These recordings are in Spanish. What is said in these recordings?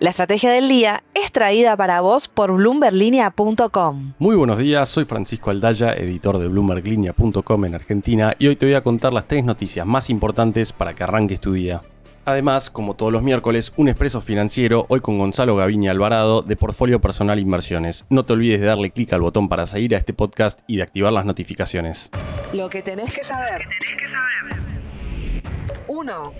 La estrategia del día es traída para vos por bloomberlinia.com. Muy buenos días, soy Francisco Aldaya, editor de bloomberlinia.com en Argentina y hoy te voy a contar las tres noticias más importantes para que arranques tu día. Además, como todos los miércoles, un expreso financiero hoy con Gonzalo Gaviña Alvarado de Portfolio Personal Inversiones. No te olvides de darle clic al botón para seguir a este podcast y de activar las notificaciones. Lo que tenés que saber. 1.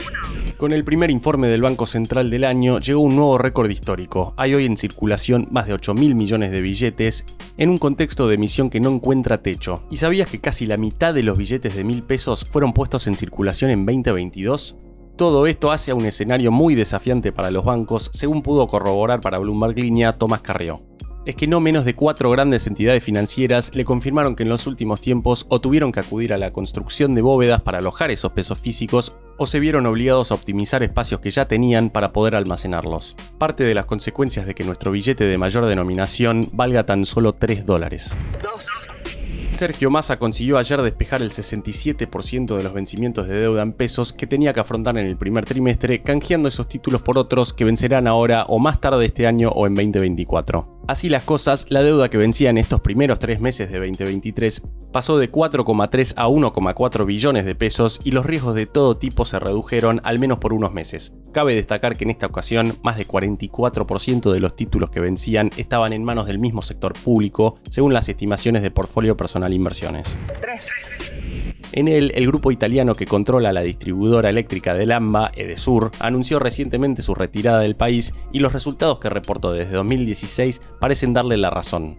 Con el primer informe del Banco Central del año llegó un nuevo récord histórico. Hay hoy en circulación más de 8 mil millones de billetes en un contexto de emisión que no encuentra techo. ¿Y sabías que casi la mitad de los billetes de mil pesos fueron puestos en circulación en 2022? Todo esto hace a un escenario muy desafiante para los bancos, según pudo corroborar para Bloomberg Línea Tomás Carrió es que no menos de cuatro grandes entidades financieras le confirmaron que en los últimos tiempos o tuvieron que acudir a la construcción de bóvedas para alojar esos pesos físicos o se vieron obligados a optimizar espacios que ya tenían para poder almacenarlos. Parte de las consecuencias de que nuestro billete de mayor denominación valga tan solo 3 dólares. Sergio Massa consiguió ayer despejar el 67% de los vencimientos de deuda en pesos que tenía que afrontar en el primer trimestre, canjeando esos títulos por otros que vencerán ahora o más tarde este año o en 2024. Así las cosas, la deuda que vencía en estos primeros tres meses de 2023 pasó de 4,3 a 1,4 billones de pesos y los riesgos de todo tipo se redujeron al menos por unos meses. Cabe destacar que en esta ocasión más de 44% de los títulos que vencían estaban en manos del mismo sector público, según las estimaciones de Portfolio Personal Inversiones. En él, el grupo italiano que controla la distribuidora eléctrica del AMBA, Edesur, anunció recientemente su retirada del país y los resultados que reportó desde 2016 parecen darle la razón.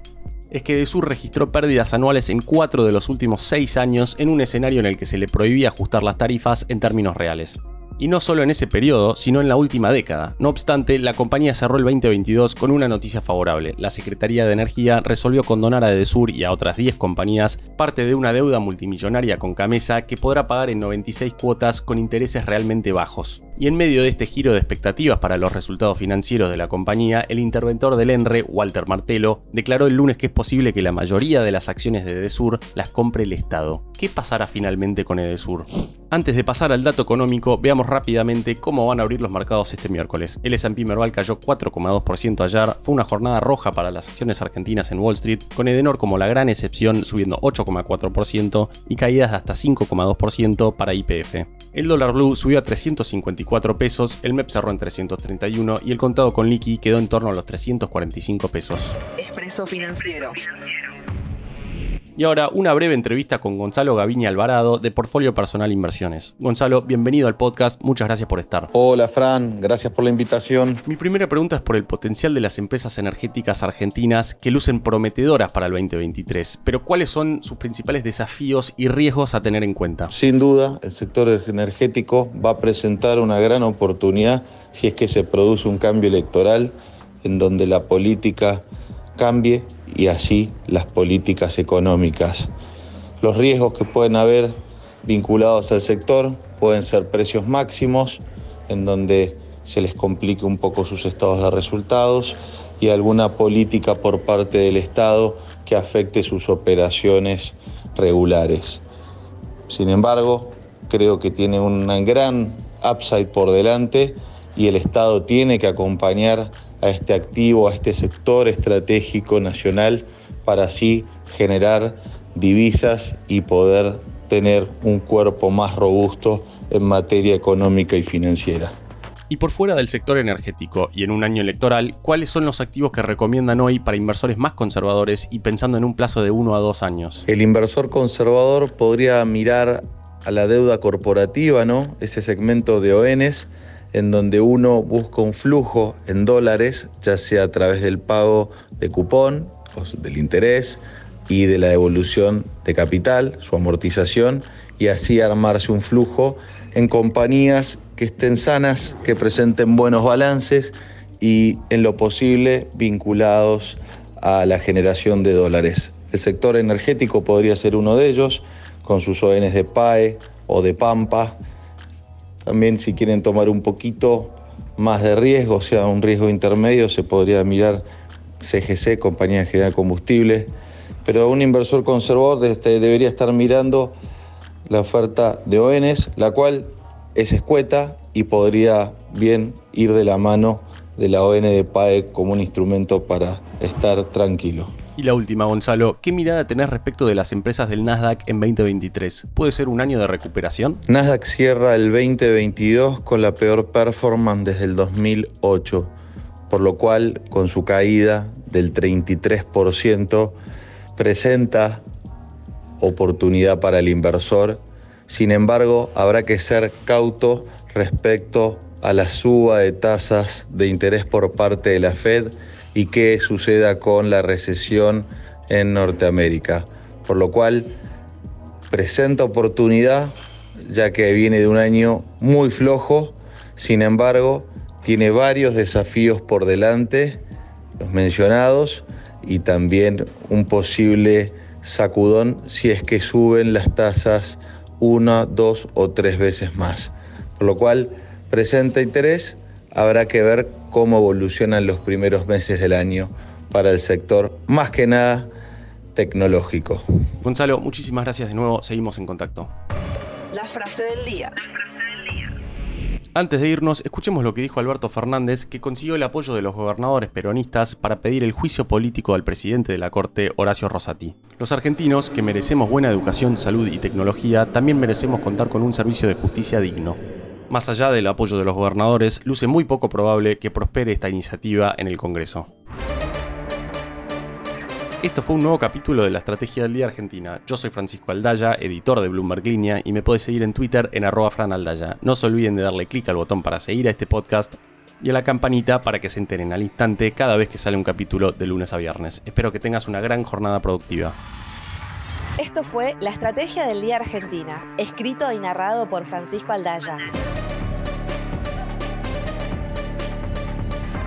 Es que Edesur registró pérdidas anuales en cuatro de los últimos seis años en un escenario en el que se le prohibía ajustar las tarifas en términos reales y no solo en ese periodo, sino en la última década. No obstante, la compañía cerró el 2022 con una noticia favorable. La Secretaría de Energía resolvió condonar a Edesur y a otras 10 compañías parte de una deuda multimillonaria con Camesa que podrá pagar en 96 cuotas con intereses realmente bajos. Y en medio de este giro de expectativas para los resultados financieros de la compañía, el interventor del ENRE, Walter Martelo, declaró el lunes que es posible que la mayoría de las acciones de Edesur las compre el Estado. ¿Qué pasará finalmente con Edesur? Antes de pasar al dato económico, veamos rápidamente cómo van a abrir los mercados este miércoles. El S&P Merval cayó 4,2% ayer, fue una jornada roja para las acciones argentinas en Wall Street, con Edenor como la gran excepción subiendo 8,4% y caídas de hasta 5,2% para IPF. El dólar blue subió a 354 pesos, el MEP cerró en 331 y el contado con liqui quedó en torno a los 345 pesos. Expreso financiero. Y ahora una breve entrevista con Gonzalo Gaviña Alvarado de Portfolio Personal Inversiones. Gonzalo, bienvenido al podcast, muchas gracias por estar. Hola Fran, gracias por la invitación. Mi primera pregunta es por el potencial de las empresas energéticas argentinas que lucen prometedoras para el 2023, pero ¿cuáles son sus principales desafíos y riesgos a tener en cuenta? Sin duda, el sector energético va a presentar una gran oportunidad si es que se produce un cambio electoral en donde la política cambie y así las políticas económicas. Los riesgos que pueden haber vinculados al sector pueden ser precios máximos, en donde se les complique un poco sus estados de resultados, y alguna política por parte del Estado que afecte sus operaciones regulares. Sin embargo, creo que tiene un gran upside por delante y el Estado tiene que acompañar a este activo, a este sector estratégico nacional para así generar divisas y poder tener un cuerpo más robusto en materia económica y financiera. Y por fuera del sector energético y en un año electoral, ¿cuáles son los activos que recomiendan hoy para inversores más conservadores y pensando en un plazo de uno a dos años? El inversor conservador podría mirar a la deuda corporativa, ¿no? Ese segmento de ONs en donde uno busca un flujo en dólares, ya sea a través del pago de cupón, o del interés y de la devolución de capital, su amortización, y así armarse un flujo en compañías que estén sanas, que presenten buenos balances y en lo posible vinculados a la generación de dólares. El sector energético podría ser uno de ellos, con sus ONs de PAE o de Pampa, también si quieren tomar un poquito más de riesgo, o sea, un riesgo intermedio, se podría mirar CGC, Compañía General de Combustibles, pero un inversor conservador este, debería estar mirando la oferta de ONs, la cual es escueta y podría bien ir de la mano de la ONDPAE como un instrumento para estar tranquilo. Y la última, Gonzalo, ¿qué mirada tenés respecto de las empresas del Nasdaq en 2023? ¿Puede ser un año de recuperación? Nasdaq cierra el 2022 con la peor performance desde el 2008, por lo cual con su caída del 33% presenta oportunidad para el inversor. Sin embargo, habrá que ser cauto respecto a la suba de tasas de interés por parte de la Fed y qué suceda con la recesión en Norteamérica. Por lo cual presenta oportunidad ya que viene de un año muy flojo, sin embargo tiene varios desafíos por delante, los mencionados, y también un posible sacudón si es que suben las tasas una, dos o tres veces más. Por lo cual presenta interés, habrá que ver cómo evolucionan los primeros meses del año para el sector, más que nada tecnológico. Gonzalo, muchísimas gracias de nuevo, seguimos en contacto. La frase del día. Antes de irnos, escuchemos lo que dijo Alberto Fernández, que consiguió el apoyo de los gobernadores peronistas para pedir el juicio político al presidente de la Corte, Horacio Rosati. Los argentinos, que merecemos buena educación, salud y tecnología, también merecemos contar con un servicio de justicia digno. Más allá del apoyo de los gobernadores, luce muy poco probable que prospere esta iniciativa en el Congreso. Esto fue un nuevo capítulo de la Estrategia del Día Argentina. Yo soy Francisco Aldaya, editor de Bloomberg Línea, y me puedes seguir en Twitter en arroba franaldaya. No se olviden de darle clic al botón para seguir a este podcast y a la campanita para que se enteren al instante cada vez que sale un capítulo de lunes a viernes. Espero que tengas una gran jornada productiva. Esto fue La Estrategia del Día Argentina, escrito y narrado por Francisco Aldaya.